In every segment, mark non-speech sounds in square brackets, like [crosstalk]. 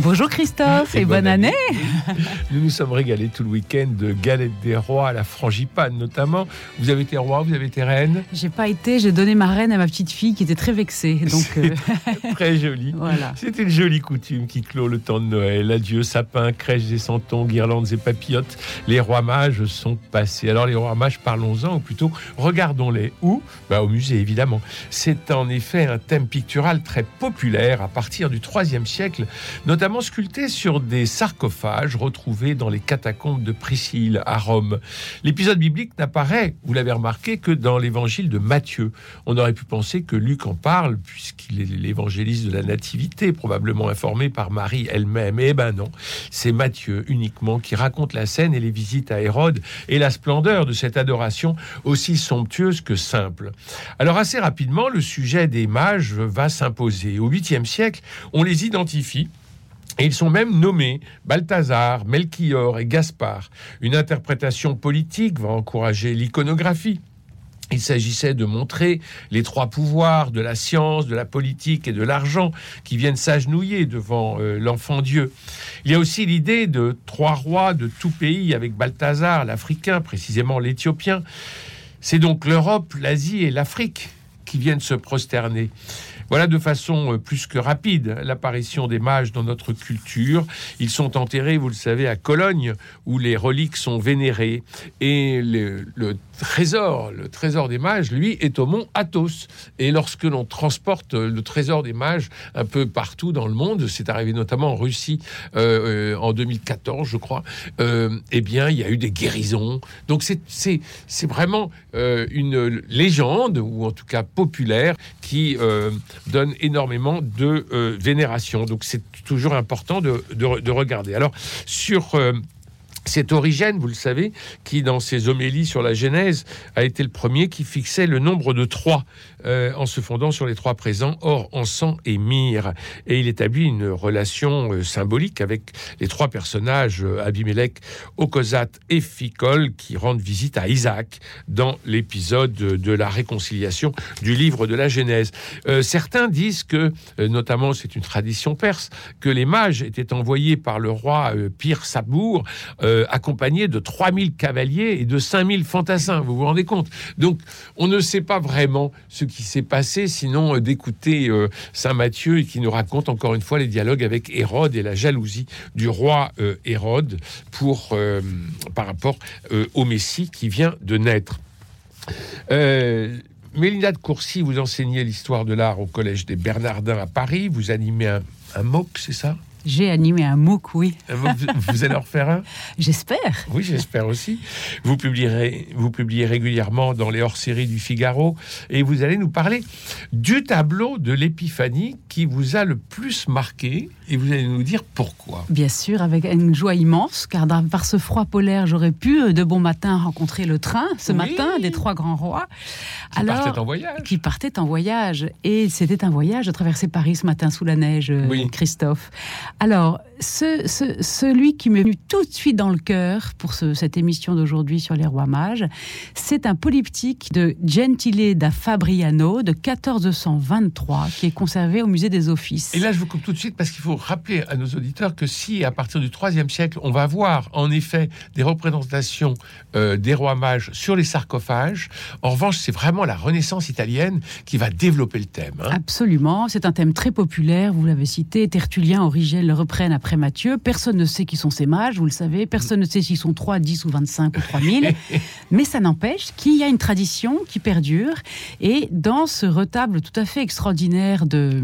Bonjour Christophe et, bonne, année. [laughs] Nous nous sommes régalés tout le week-end de galettes des rois à la frangipane notamment. Vous avez été roi, vous avez été reine J'ai pas été, j'ai donné ma reine à ma petite fille qui était très vexée. [laughs] Donc euh, très joli. Voilà. C'était une jolie coutume qui clôt le temps de Noël. Adieu sapin, crèches et santons, guirlandes et papillotes. Les rois mages sont passés. Alors les rois mages, parlons-en ou plutôt regardons-les. Où? Bah, Au musée évidemment. C'est en effet un thème pictural très populaire à partir du IIIe siècle, notamment sculpté sur des sarcophages retrouvés dans les catacombes de Priscille à Rome. L'épisode biblique n'apparaît, vous l'avez remarqué, que dans l'évangile de Matthieu. On aurait pu penser que Luc en parle, puisqu'il est l'évangéliste de la Nativité, probablement informé par Marie elle-même. Eh ben non, c'est Matthieu uniquement qui raconte la scène et les visites à Hérode et la splendeur de cette adoration aussi somptueuse que simple. Alors assez rapidement, le sujet des mages va s'imposer. Au 8e siècle, on les identifie et ils sont même nommés Balthazar, Melchior et Gaspard. Une interprétation politique va encourager l'iconographie. Il s'agissait de montrer les trois pouvoirs de la science, de la politique et de l'argent qui viennent s'agenouiller devant euh, l'enfant Dieu. Il y a aussi l'idée de trois rois de tout pays avec Balthazar, l'Africain, précisément l'Éthiopien. C'est donc l'Europe, l'Asie et l'Afrique qui viennent se prosterner. Voilà de façon euh, plus que rapide l'apparition des mages dans notre culture. Ils sont enterrés, vous le savez, à Cologne, où les reliques sont vénérées. Et le, trésor, le trésor des mages, lui, est au mont Athos. Et lorsque l'on transporte le trésor des mages un peu partout dans le monde, c'est arrivé notamment en Russie euh, euh, en 2014, je crois, eh bien, il y a eu des guérisons. Donc c'est vraiment une légende, ou en tout cas populaire, qui donne énormément de euh, vénération. Donc c'est toujours important de, de, regarder. Alors sur euh, c'est Origène, vous le savez, qui dans ses homélies sur la Genèse a été le premier qui fixait le nombre de trois euh, en se fondant sur les trois présents, or, encens et myrrhe. Et il établit une relation euh, symbolique avec les trois personnages, euh, Abimelech, Okozat et Ficol, qui rendent visite à Isaac dans l'épisode de la réconciliation du livre de la Genèse. certains disent que, notamment c'est une tradition perse, que les mages étaient envoyés par le roi Pir Sabour euh, accompagné de 3000 cavaliers et de 5000 fantassins. Vous vous rendez compte? Donc, on ne sait pas vraiment ce qui s'est passé, sinon euh, d'écouter euh, Saint Matthieu qui nous raconte encore une fois les dialogues avec Hérode et la jalousie du roi Hérode pour, par rapport au Messie qui vient de naître. Mélinda de Courcy, vous enseignez l'histoire de l'art au Collège des Bernardins à Paris. Vous animez un, un MOOC, c'est ça? J'ai animé un MOOC, oui. Vous, allez en refaire un? [laughs] J'espère. Oui, j'espère aussi. Vous publierez, vous publiez régulièrement dans les hors-séries du Figaro et vous allez nous parler du tableau de l'Épiphanie qui vous a le plus marqué et vous allez nous dire pourquoi. Bien sûr, avec une joie immense, car par ce froid polaire, j'aurais pu euh, de bon matin rencontrer le train ce matin des trois grands rois. Qui Alors, partait en voyage. Qui partait en voyage. Et c'était un voyage de traverser Paris ce matin sous la neige, euh, Christophe. Alors, ce, celui qui m'est venu tout de suite dans le cœur pour cette émission d'aujourd'hui sur les rois mages, c'est un polyptyque de Gentile da Fabriano de 1423 qui est conservé au musée des Offices. Et là, je vous coupe tout de suite parce qu'il faut rappeler à nos auditeurs que si, à partir du IIIe siècle, on va voir en effet des représentations euh, des rois mages sur les sarcophages, en revanche, c'est vraiment la Renaissance italienne qui va développer le thème. Hein. Absolument, c'est un thème très populaire, vous l'avez cité, Tertullien, Origène le reprennent après Matthieu. Personne ne sait qui sont ces mages, vous le savez, personne ne sait s'ils sont 3, 10 ou 25 ou 3000, [laughs] mais ça n'empêche qu'il y a une tradition qui perdure, et dans ce retable tout à fait extraordinaire de,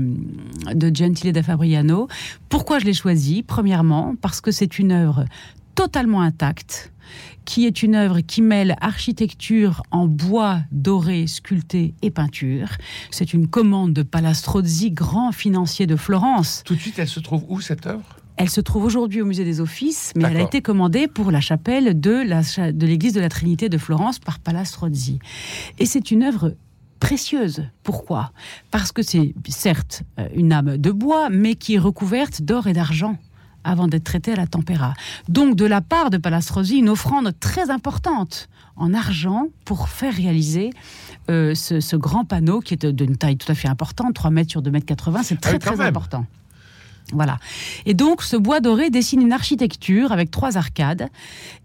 de Gentile da Fabriano, pourquoi je l'ai choisi? Premièrement, parce que c'est une œuvre totalement intacte, qui est une œuvre qui mêle architecture en bois doré, sculpté et peinture. C'est une commande de Palastrozzi, grand financier de Florence. Tout de suite, elle se trouve où cette œuvre? Elle se trouve aujourd'hui au musée des Offices, mais elle a été commandée pour la chapelle de l'église de la Trinité de Florence par Palastrozzi. Et c'est une œuvre précieuse. Pourquoi? Parce que c'est certes euh, une âme de bois, mais qui est recouverte d'or et d'argent avant d'être traité à la tempéra. Donc, de la part de Palastrosi, une offrande très importante en argent pour faire réaliser euh, ce, grand panneau qui est d'une taille tout à fait importante, 3 mètres sur 2 mètres 80, c'est très ah très important. Voilà. Et donc, ce bois doré dessine une architecture avec trois arcades,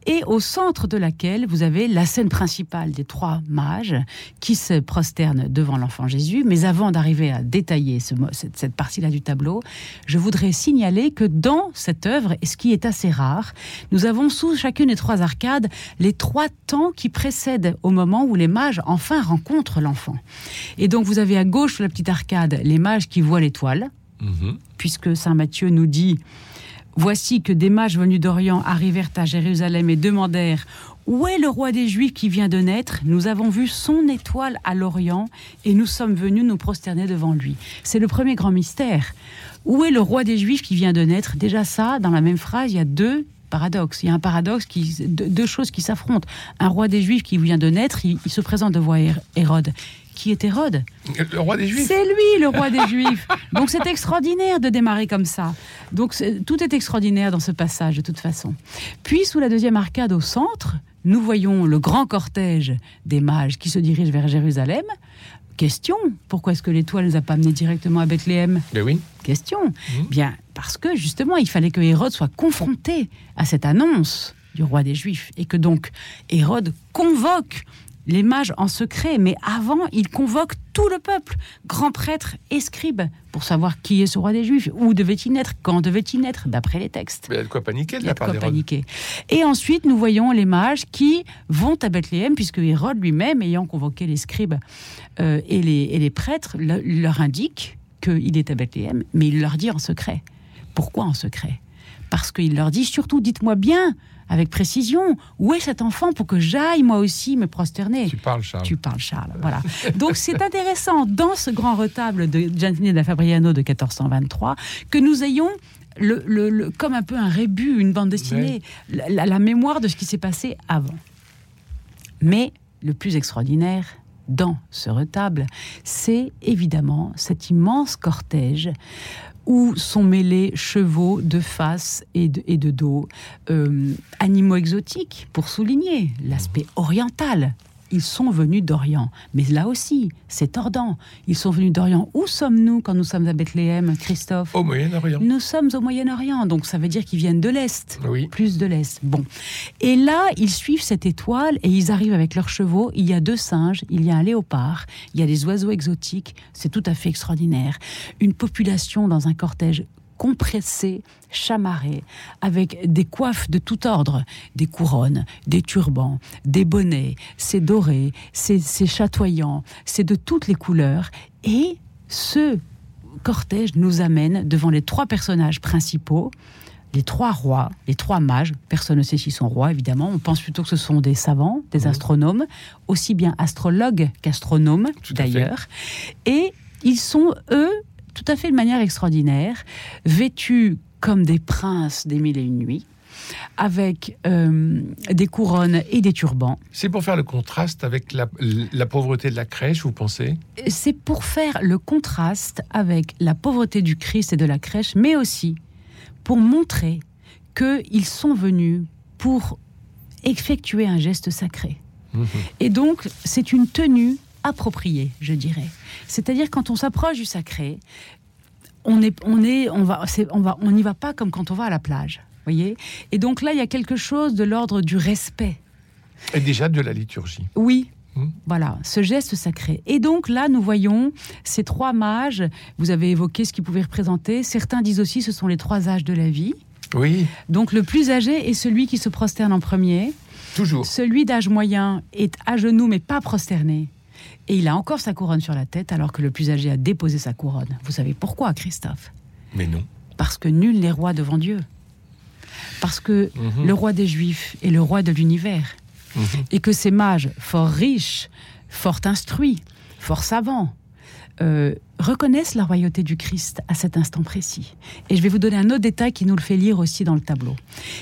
et au centre de laquelle vous avez la scène principale des trois mages qui se prosternent devant l'enfant Jésus. Mais avant d'arriver à détailler cette, partie-là du tableau, je voudrais signaler que dans cette œuvre, et ce qui est assez rare, nous avons sous chacune des trois arcades les trois temps qui précèdent au moment où les mages enfin rencontrent l'enfant. Et donc, vous avez à gauche la petite arcade les mages qui voient l'étoile puisque Saint Matthieu nous dit Voici que des mages venus d'Orient arrivèrent à Jérusalem et demandèrent Où est le roi des Juifs qui vient de naître? Nous avons vu son étoile à l'Orient et nous sommes venus nous prosterner devant lui. C'est le premier grand mystère. Où est le roi des Juifs qui vient de naître? Déjà ça, dans la même phrase, il y a deux paradoxes. Il y a un paradoxe, qui, deux choses qui s'affrontent. Un roi des Juifs qui vient de naître, il, il se présente devant Hérode qui est Hérode. Le roi des Juifs. C'est lui, le roi des [laughs] Juifs. Donc c'est extraordinaire de démarrer comme ça. Donc tout est extraordinaire dans ce passage de toute façon. Puis sous la deuxième arcade au centre, nous voyons le grand cortège des mages qui se dirigent vers Jérusalem. Question, pourquoi est-ce que l'étoile ne les a pas amenés directement à Bethléem? Ben oui. Question. Mmh. Bien, parce que justement, il fallait que Hérode soit confronté à cette annonce du roi des Juifs et que donc Hérode convoque les mages en secret, mais avant, il convoque tout le peuple, grands prêtres et scribes, pour savoir qui est ce roi des Juifs, où devait-il naître, quand devait-il naître, d'après les textes. Mais il y a de quoi paniquer de la part paniquer. Et ensuite, nous voyons les mages qui vont à Bethléem, puisque Hérode lui-même, ayant convoqué les scribes euh, et, les, et les prêtres, leur indique qu'il est à Bethléem, mais il leur dit en secret. Pourquoi en secret? Parce qu'il leur dit surtout, dites-moi bien avec précision. Où est cet enfant pour que j'aille moi aussi me prosterner? Tu parles Charles. Tu parles Charles, voilà. Donc c'est intéressant dans ce grand retable de Gianni da Fabriano de 1423 que nous ayons le, comme un peu un rébut, une bande dessinée, la mémoire de ce qui s'est passé avant. Mais le plus extraordinaire dans ce retable, c'est évidemment cet immense cortège où sont mêlés chevaux de face et de, dos, euh, animaux exotiques, pour souligner l'aspect oriental ils sont venus d'Orient. Mais là aussi, c'est tordant. Ils sont venus d'Orient. Où sommes-nous quand nous sommes à Bethléem, Christophe Au Moyen-Orient. Nous sommes au Moyen-Orient, donc ça veut dire qu'ils viennent de l'Est. Oui. Plus de l'Est. Bon. Et là, ils suivent cette étoile et ils arrivent avec leurs chevaux. Il y a deux singes, il y a un léopard, il y a des oiseaux exotiques. C'est tout à fait extraordinaire. Une population dans un cortège compressés, chamarrés, avec des coiffes de tout ordre, des couronnes, des turbans, des bonnets, c'est doré, c'est chatoyant, c'est de toutes les couleurs. Et ce cortège nous amène devant les trois personnages principaux, les trois rois, les trois mages, personne ne sait s'ils sont rois évidemment, on pense plutôt que ce sont des savants, des astronomes, aussi bien astrologues qu'astronomes d'ailleurs, et ils sont eux tout à fait de manière extraordinaire, vêtus comme des princes des mille et une nuits avec euh, des couronnes et des turbans. C'est pour faire le contraste avec la, pauvreté de la crèche, vous pensez? C'est pour faire le contraste avec la pauvreté du Christ et de la crèche, mais aussi pour montrer qu'ils sont venus pour effectuer un geste sacré. Mmh et donc, c'est une tenue appropriée, je dirais. C'est-à-dire quand on s'approche du sacré, on est, on est, on va, on va, on n'y va pas comme quand on va à la plage, voyez. Et donc là, il y a quelque chose de l'ordre du respect. Et déjà de la liturgie. Oui, hmm. voilà, ce geste sacré. Et donc là, nous voyons ces trois mages. Vous avez évoqué ce qu'ils pouvaient représenter. Certains disent aussi ce sont les trois âges de la vie. Oui. Donc le plus âgé est celui qui se prosterne en premier. Toujours. Celui d'âge moyen est à genoux mais pas prosterné. Et il a encore sa couronne sur la tête alors que le plus âgé a déposé sa couronne. Vous savez pourquoi, Christophe? Mais non. Parce que nul n'est roi devant Dieu. Parce que mhm. le roi des Juifs est le roi de l'univers. Mhm. Et que ces mages, fort riches, fort instruits, fort savants, euh, reconnaissent la royauté du Christ à cet instant précis. Et je vais vous donner un autre détail qui nous le fait lire aussi dans le tableau.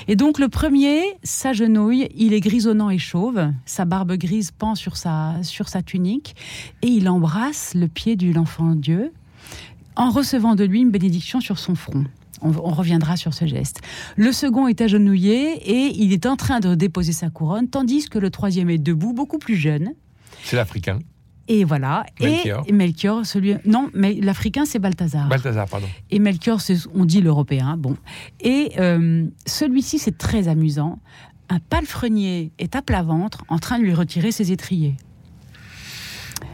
Et donc le premier s'agenouille, il est grisonnant et chauve, sa barbe grise pend sur sa, sur sa tunique, et il embrasse le pied de l'enfant Dieu en recevant de lui une bénédiction sur son front. On, reviendra sur ce geste. Le second est agenouillé et il est en train de déposer sa couronne, tandis que le troisième est debout, beaucoup plus jeune. C'est l'Africain. Et voilà. Melchior. Et Melchior, celui. Non, mais l'Africain, c'est Balthazar. Balthazar, pardon. Et Melchior, on dit l'Européen. Bon. Et euh, celui-ci, c'est très amusant. Un palefrenier est à plat ventre en train de lui retirer ses étriers.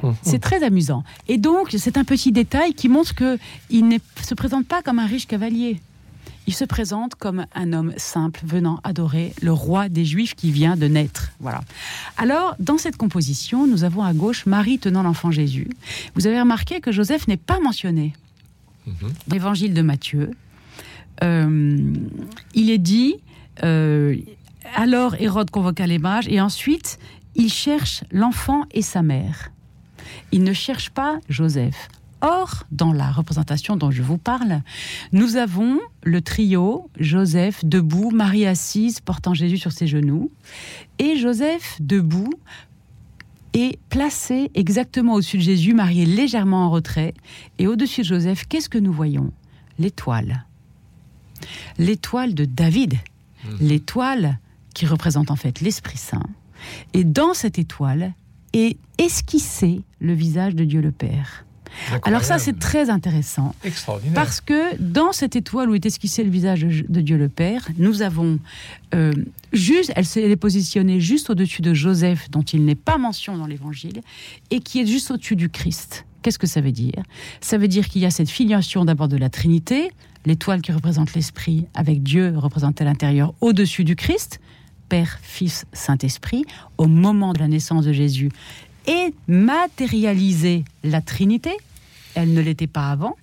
[laughs] C'est très amusant. Et donc, c'est un petit détail qui montre qu'il ne se présente pas comme un riche cavalier. Il se présente comme un homme simple venant adorer le roi des Juifs qui vient de naître. Voilà. Alors, dans cette composition, nous avons à gauche Marie tenant l'enfant Jésus. Vous avez remarqué que Joseph n'est pas mentionné. Mhm. Dans l'évangile de Matthieu, euh, il est dit euh, alors Hérode convoqua les mages et ensuite il cherche l'enfant et sa mère. Il ne cherche pas Joseph. Or, dans la représentation dont je vous parle, nous avons le trio Joseph debout, Marie assise, portant Jésus sur ses genoux, et Joseph debout et placé exactement au-dessus de Jésus, Marie est légèrement en retrait, et au-dessus de Joseph, qu'est-ce que nous voyons? L'étoile. L'étoile de David. Mmh. L'étoile qui représente en fait l'Esprit Saint. Et dans cette étoile, et esquisser le visage de Dieu le Père. Alors ça, c'est très intéressant. Extraordinaire. Parce que dans cette étoile où est esquissé le visage de Dieu le Père, nous avons euh, juste, elle s'est positionnée juste au-dessus de Joseph, dont il n'est pas mention dans l'Évangile, et qui est juste au-dessus du Christ. Qu'est-ce que ça veut dire? Ça veut dire qu'il y a cette filiation d'abord de la Trinité, l'étoile qui représente l'Esprit, avec Dieu représenté à l'intérieur, au-dessus du Christ, Père, Fils, Saint-Esprit, au moment de la naissance de Jésus, et matérialiser la Trinité. Elle ne l'était pas avant.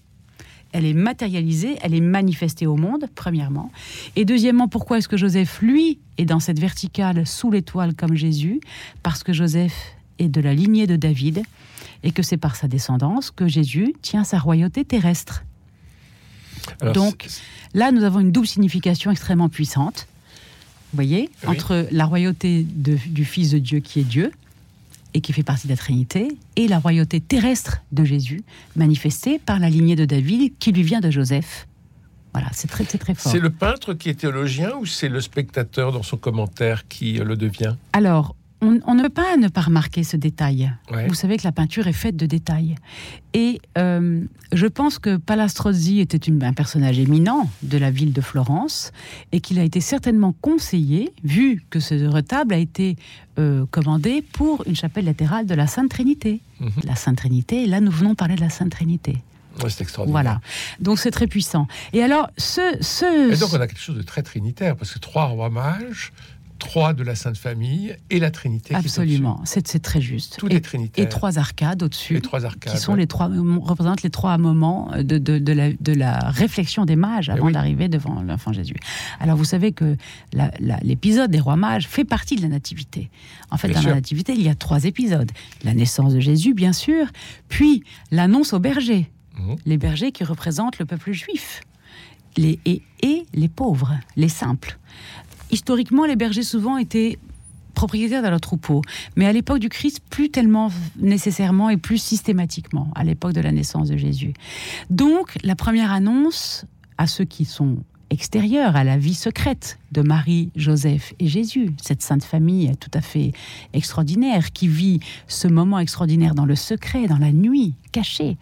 Elle est matérialisée, elle est manifestée au monde, premièrement. Et deuxièmement, pourquoi est-ce que Joseph, lui, est dans cette verticale sous l'étoile comme Jésus? Parce que Joseph est de la lignée de David et que c'est par sa descendance que Jésus tient sa royauté terrestre. Donc là, nous avons une double signification extrêmement puissante vous voyez, entre la royauté du Fils de Dieu qui est Dieu et qui fait partie de la Trinité, et la royauté terrestre de Jésus, manifestée par la lignée de David qui lui vient de Joseph. Voilà, c'est très, très, très fort. C'est le peintre qui est théologien ou c'est le spectateur dans son commentaire qui le devient? Alors, on, ne peut pas ne pas remarquer ce détail. Vous savez que la peinture est faite de détails. Et euh, je pense que Palastrozzi était un personnage éminent de la ville de Florence et qu'il a été certainement conseillé, vu que ce retable a été euh, commandé pour une chapelle latérale de la Sainte Trinité. Mhm. La Sainte Trinité, là nous venons parler de la Sainte Trinité. c'est extraordinaire. Voilà. Donc c'est très puissant. Et alors, ce, ce. Et donc on a quelque chose de très trinitaire, parce que trois rois mages, trois de la Sainte Famille et la Trinité. Absolument, c'est très juste. Tous les Trinitaires. Et trois arcades au-dessus. Les trois arcades. Qui sont les trois, représentent les trois moments de, de, la, de la, réflexion des mages eh avant d'arriver devant l'enfant Jésus. Alors vous savez que l'épisode des rois mages fait partie de la Nativité. En fait, dans la Nativité, il y a trois épisodes. La naissance de Jésus, bien sûr, puis l'annonce aux bergers. Mhm. Les bergers qui représentent le peuple juif. Les, et, et les pauvres, les simples historiquement, les bergers souvent étaient propriétaires de leur troupeau. Mais à l'époque du Christ, plus tellement nécessairement et plus systématiquement, à l'époque de la naissance de Jésus. Donc, la première annonce à ceux qui sont extérieurs à la vie secrète de Marie, Joseph et Jésus, cette sainte famille tout à fait extraordinaire qui vit ce moment extraordinaire dans le secret, dans la nuit, cachée.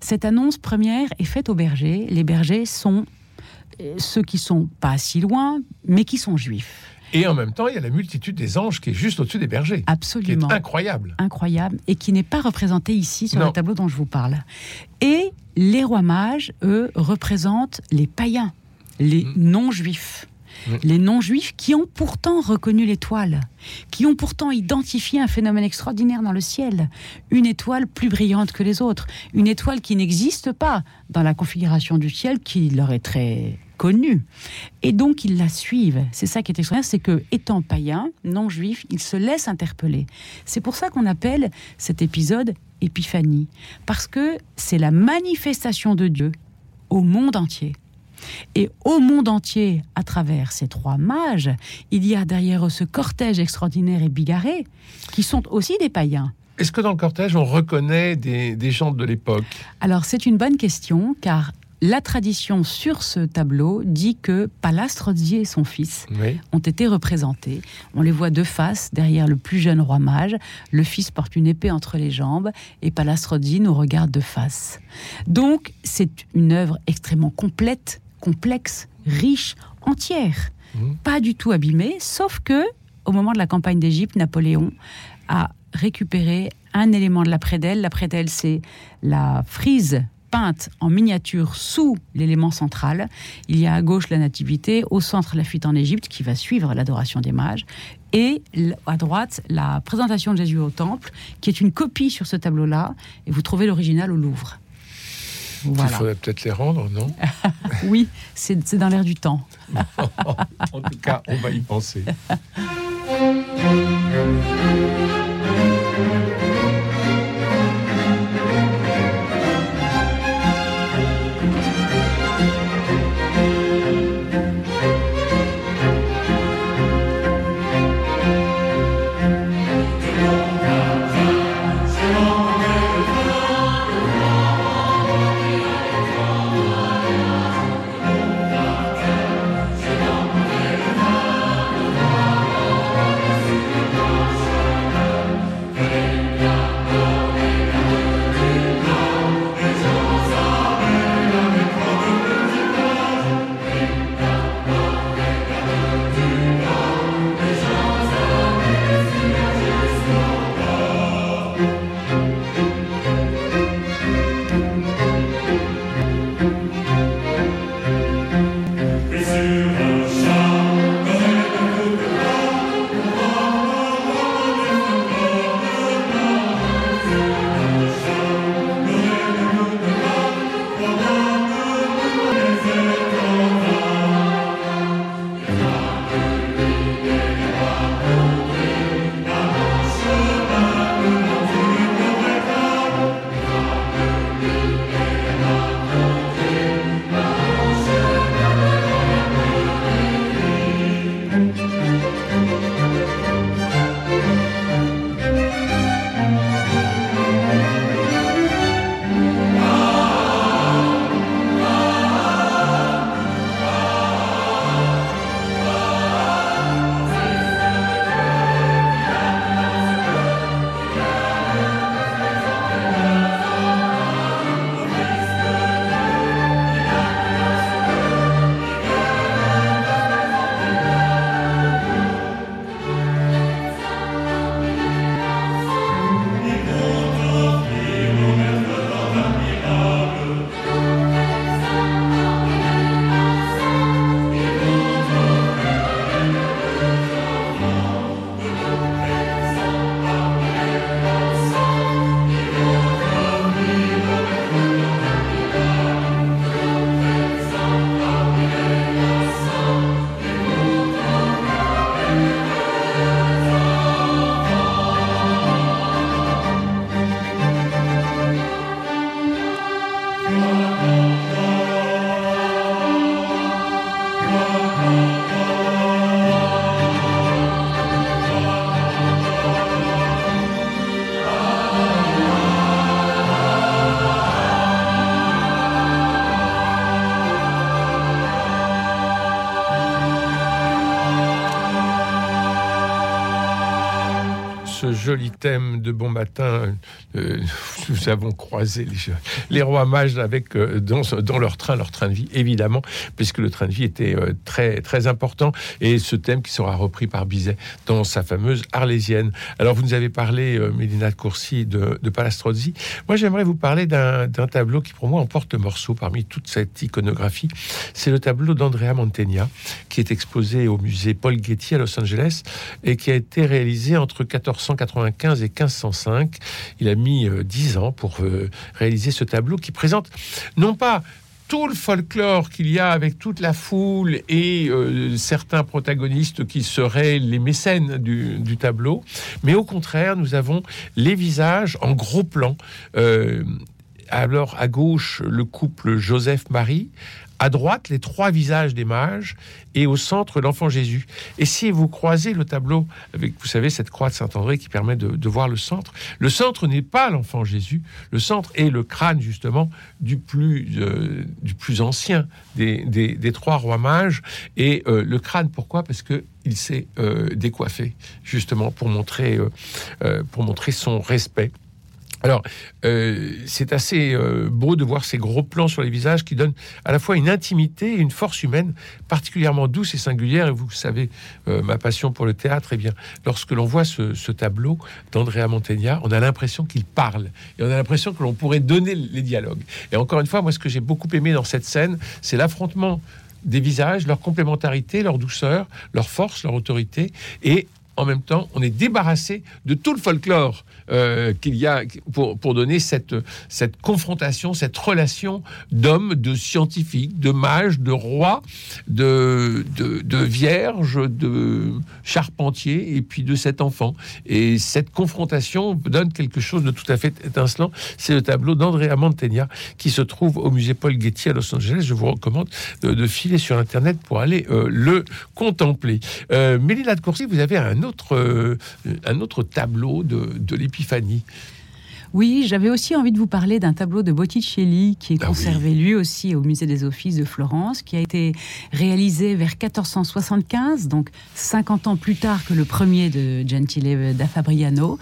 Cette annonce première est faite aux bergers. Les bergers sont ceux qui sont pas si loin, mais qui sont juifs. Et en même temps, il y a la multitude des anges qui est juste au-dessus des bergers. Absolument. Qui est incroyable. Incroyable. Et qui n'est pas représenté ici sur le tableau dont je vous parle. Et les rois mages, eux, représentent les païens, les mm. non-juifs. Mm. Les non-juifs qui ont pourtant reconnu l'étoile, qui ont pourtant identifié un phénomène extraordinaire dans le ciel, une étoile plus brillante que les autres, une étoile qui n'existe pas dans la configuration du ciel qui leur est très connue. Et donc ils la suivent. C'est ça qui est extraordinaire, c'est que étant païens, non juifs, ils se laissent interpeller. C'est pour ça qu'on appelle cet épisode Épiphanie, parce que c'est la manifestation de Dieu au monde entier. Et au monde entier, à travers ces trois mages, il y a derrière ce cortège extraordinaire et bigarré, qui sont aussi des païens. Est-ce que dans le cortège, on reconnaît des, des gens de l'époque? Alors, c'est une bonne question, car La tradition sur ce tableau dit que Palastrozzi et son fils ont été représentés. On les voit de face derrière le plus jeune roi mage. Le fils porte une épée entre les jambes et Palastrozzi nous regarde de face. Donc c'est une œuvre extrêmement complète, complexe, riche, entière, mmh. pas du tout abîmée, sauf que au moment de la campagne d'Égypte, Napoléon a récupéré un élément de la prédelle. La prédelle, c'est la frise peinte en miniature sous l'élément central. Il y a à gauche la nativité, au centre la fuite en Égypte qui va suivre l'adoration des mages, et à droite la présentation de Jésus au temple, qui est une copie sur ce tableau-là, et vous trouvez l'original au Louvre. Il faudrait peut-être les rendre, non [laughs] Oui, c'est dans l'air du temps. [laughs] en tout cas, on va y penser. [laughs] joli thème de Bon Matin. Euh, nous avons croisé les, rois mages avec euh, dans, leur train, leur train de vie, évidemment, puisque le train de vie était euh, très, très important. Et ce thème qui sera repris par Bizet dans sa fameuse Arlésienne. Alors, vous nous avez parlé, Mélina de Courcy, de, de Palastrozzi. Moi, j'aimerais vous parler d'un tableau qui, pour moi, emporte le morceau parmi toute cette iconographie. C'est le tableau d'Andrea Mantegna, qui est exposé au musée Paul Getty à Los Angeles et qui a été réalisé entre 1480 et 1505. Il a mis euh, dix ans pour euh, réaliser ce tableau qui présente non pas tout le folklore qu'il y a avec toute la foule et euh, certains protagonistes qui seraient les mécènes du, tableau, mais au contraire, nous avons les visages en gros plan alors à gauche le couple Joseph-Marie, à droite les trois visages des mages et au centre l'enfant Jésus. Et si vous croisez le tableau avec, vous savez, cette croix de Saint-André qui permet de, voir le centre, le centre n'est pas l'enfant Jésus, le centre est le crâne justement du plus, euh, du plus ancien des, des, trois rois mages. Et euh, le crâne, pourquoi? Parce que il s'est euh, décoiffé justement pour montrer, pour montrer son respect. Alors, euh, c'est assez euh, beau de voir ces gros plans sur les visages qui donnent à la fois une intimité et une force humaine particulièrement douce et singulière. Et vous savez, euh, ma passion pour le théâtre, eh bien, lorsque l'on voit ce, tableau d'Andrea Mantegna, on a l'impression qu'il parle et on a l'impression que l'on pourrait donner les dialogues. Et encore une fois, moi, ce que j'ai beaucoup aimé dans cette scène, c'est l'affrontement des visages, leur complémentarité, leur douceur, leur force, leur autorité, et en même temps, on est débarrassé de tout le folklore euh, qu'il y a pour, pour donner cette, cette confrontation, cette relation d'hommes, de scientifiques, de mages, de rois, de, de, vierges, de charpentiers, et puis de cet enfant. Et cette confrontation donne quelque chose de tout à fait étincelant. C'est le tableau d'Andrea Mantegna qui se trouve au musée Paul Getty à Los Angeles. Je vous recommande de, filer sur Internet pour aller euh, le contempler. Euh, Mélina de vous avez un euh, un autre tableau de, de l'épiphanie. Oui, j'avais aussi envie de vous parler d'un tableau de Botticelli qui est ah conservé lui aussi au musée des Offices de Florence, qui a été réalisé vers 1475, donc 50 ans plus tard que le premier de Gentile da Fabriano,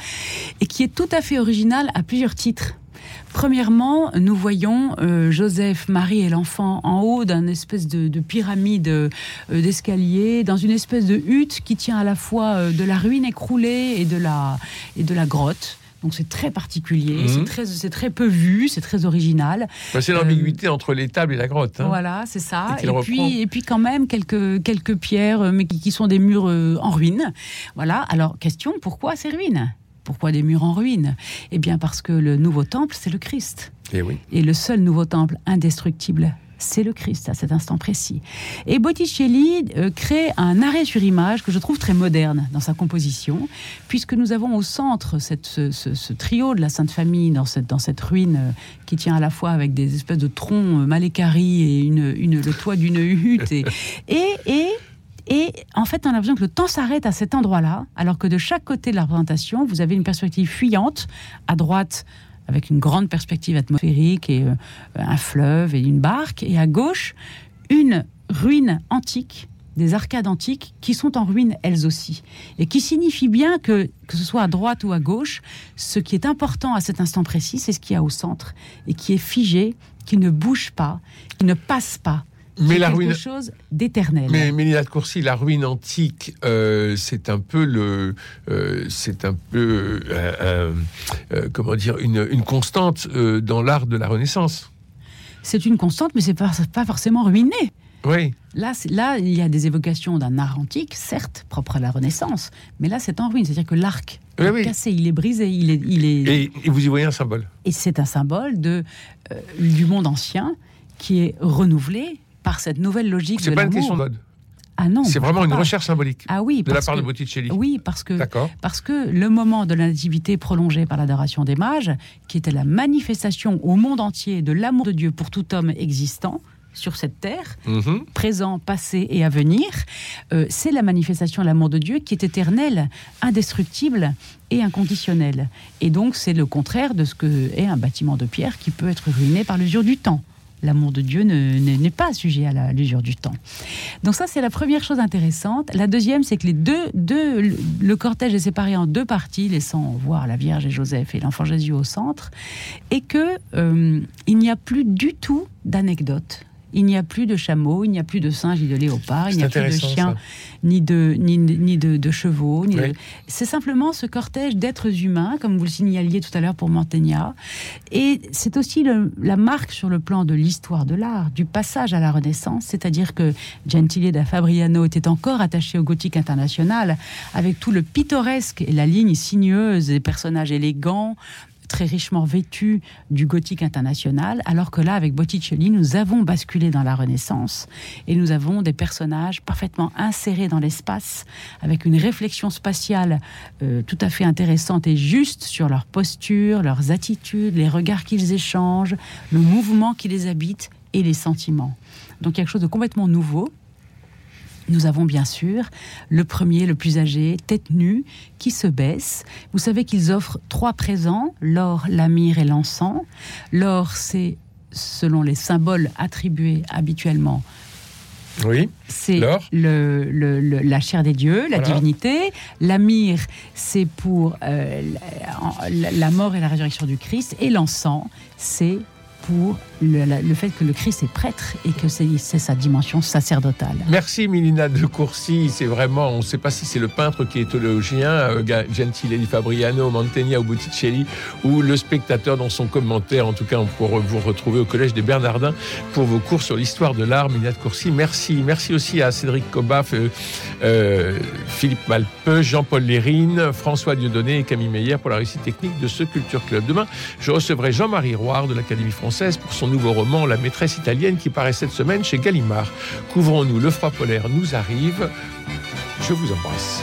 et qui est tout à fait original à plusieurs titres. Premièrement, nous voyons euh, Joseph, Marie et l'enfant en haut d'un espèce de, pyramide euh, d'escalier, dans une espèce de hutte qui tient à la fois euh, de la ruine écroulée et de la, et de la grotte. Donc c'est très particulier, mhm. c'est très, c'est très peu vu, c'est très original. Bah, c'est l'ambiguïté entre les tables et la grotte. Hein. Voilà, c'est ça. Et, puis, et puis quand même quelques, quelques pierres, mais qui, qui sont des murs en ruine. Voilà. Alors question, pourquoi ces ruines? Pourquoi des murs en ruine? Eh bien parce que le nouveau temple, c'est le Christ. Et, eh oui. et le seul nouveau temple indestructible, c'est le Christ à cet instant précis. Et Botticelli euh, crée un arrêt sur image que je trouve très moderne dans sa composition, puisque nous avons au centre cette, ce, trio de la Sainte Famille dans cette, dans cette ruine euh, qui tient à la fois avec des espèces de troncs euh, mal équarris et une, une, le toit d'une hutte. et, et et en fait, on a l'impression que le temps s'arrête à cet endroit-là, alors que de chaque côté de la représentation, vous avez une perspective fuyante, à droite, avec une grande perspective atmosphérique et euh, un fleuve et une barque, et à gauche, une ruine antique des arcades antiques qui sont en ruine elles aussi. Et qui signifie bien que, que ce soit à droite ou à gauche, ce qui est important à cet instant précis, c'est ce qu'il y a au centre, et qui est figé, qui ne bouge pas, qui ne passe pas, mais la ruine chose d'éternel. Mais Mélina de Courcy, la ruine antique, euh, c'est un peu le, euh, c'est un peu, euh, comment dire, une, une constante dans l'art de la Renaissance. C'est une constante, mais c'est pas pas forcément ruiné. Oui. Là, là, il y a des évocations d'un art antique, certes, propre à la Renaissance, mais là, c'est en ruine. C'est-à-dire que l'arc est cassé, il est brisé, il est, il est... Et, vous y voyez un symbole. Et c'est un symbole de, du monde ancien qui est renouvelé par cette nouvelle logique C'est pas une question de mode. Ah non. C'est vraiment une recherche symbolique. Ah oui, de la part de Botticelli. Oui, parce que parce que le moment de la nativité prolongé par l'adoration des mages, qui était la manifestation au monde entier de l'amour de Dieu pour tout homme existant sur cette terre, mhm. présent, passé et à venir, euh, c'est la manifestation de l'amour de Dieu qui est éternelle, indestructible et inconditionnelle. Et donc c'est le contraire de ce que est un bâtiment de pierre qui peut être ruiné par l'usure du temps l'amour de Dieu n'est pas sujet à l'usure du temps. Donc ça, c'est la première chose intéressante. La deuxième, c'est que les deux, deux, le cortège est séparé en deux parties, laissant voir la Vierge et Joseph et l'enfant Jésus au centre, et que euh, n'y a plus du tout d'anecdotes il n'y a plus de chameaux, il n'y a plus de singes ni de léopards, il n'y a plus de chiens ni de, ni, ni de, chevaux. C'est simplement ce cortège d'êtres humains, comme vous le signaliez tout à l'heure pour Mantegna. Et c'est aussi la marque sur le plan de l'histoire de l'art, du passage à la Renaissance, c'est-à-dire que Gentile da Fabriano était encore attaché au gothique international, avec tout le pittoresque et la ligne sinueuse, des personnages élégants, très richement vêtu du gothique international, alors que là, avec Botticelli, nous avons basculé dans la Renaissance et nous avons des personnages parfaitement insérés dans l'espace, avec une réflexion spatiale euh, tout à fait intéressante et juste sur leur posture, leurs attitudes, les regards qu'ils échangent, le mouvement qui les habite et les sentiments. Donc quelque chose de complètement nouveau nous avons bien sûr le premier, le plus âgé, tête nue, qui se baisse. Vous savez qu'ils offrent trois présents, l'or, la myrrhe et l'encens. L'or, c'est selon les symboles attribués habituellement oui. C'est le, la chair des dieux, la divinité. La myrrhe, c'est pour euh, la, mort et la résurrection du Christ. Et l'encens, c'est pour le, fait que le Christ est prêtre et que c'est sa dimension sacerdotale. Merci Milina de Courcy. C'est vraiment, on ne sait pas si c'est le peintre qui est théologien, euh, Gentile di Fabriano, Mantegna ou Botticelli, ou le spectateur dans son commentaire. En tout cas, on pourra vous retrouver au Collège des Bernardins pour vos cours sur l'histoire de l'art. Milina de Courcy, merci. Merci aussi à Cédric Cobaf, euh, euh, Philippe Malpeux, Jean-Paul Lérine, François Dieudonné et Camille Meyer pour la réussite technique de ce Culture Club. Demain, je recevrai Jean-Marie Roire de l'Académie pour son nouveau roman La maîtresse italienne qui paraît cette semaine chez Gallimard. Couvrons-nous, le froid polaire nous arrive. Je vous embrasse.